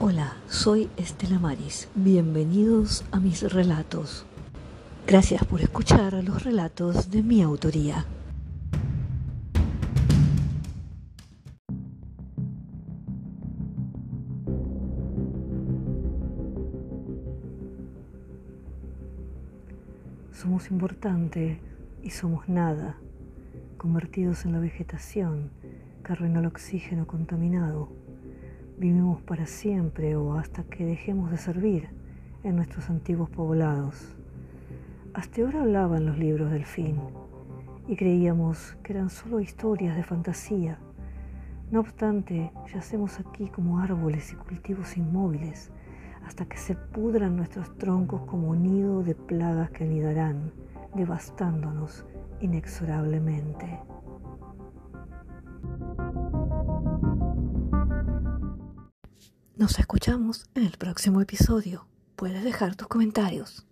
Hola, soy Estela Maris. Bienvenidos a mis relatos. Gracias por escuchar los relatos de mi autoría. Somos importante y somos nada, convertidos en la vegetación que arruinó el oxígeno contaminado vivimos para siempre o hasta que dejemos de servir en nuestros antiguos poblados. Hasta ahora hablaban los libros del fin y creíamos que eran solo historias de fantasía. No obstante, yacemos aquí como árboles y cultivos inmóviles hasta que se pudran nuestros troncos como nido de plagas que anidarán, devastándonos inexorablemente. Nos escuchamos en el próximo episodio. Puedes dejar tus comentarios.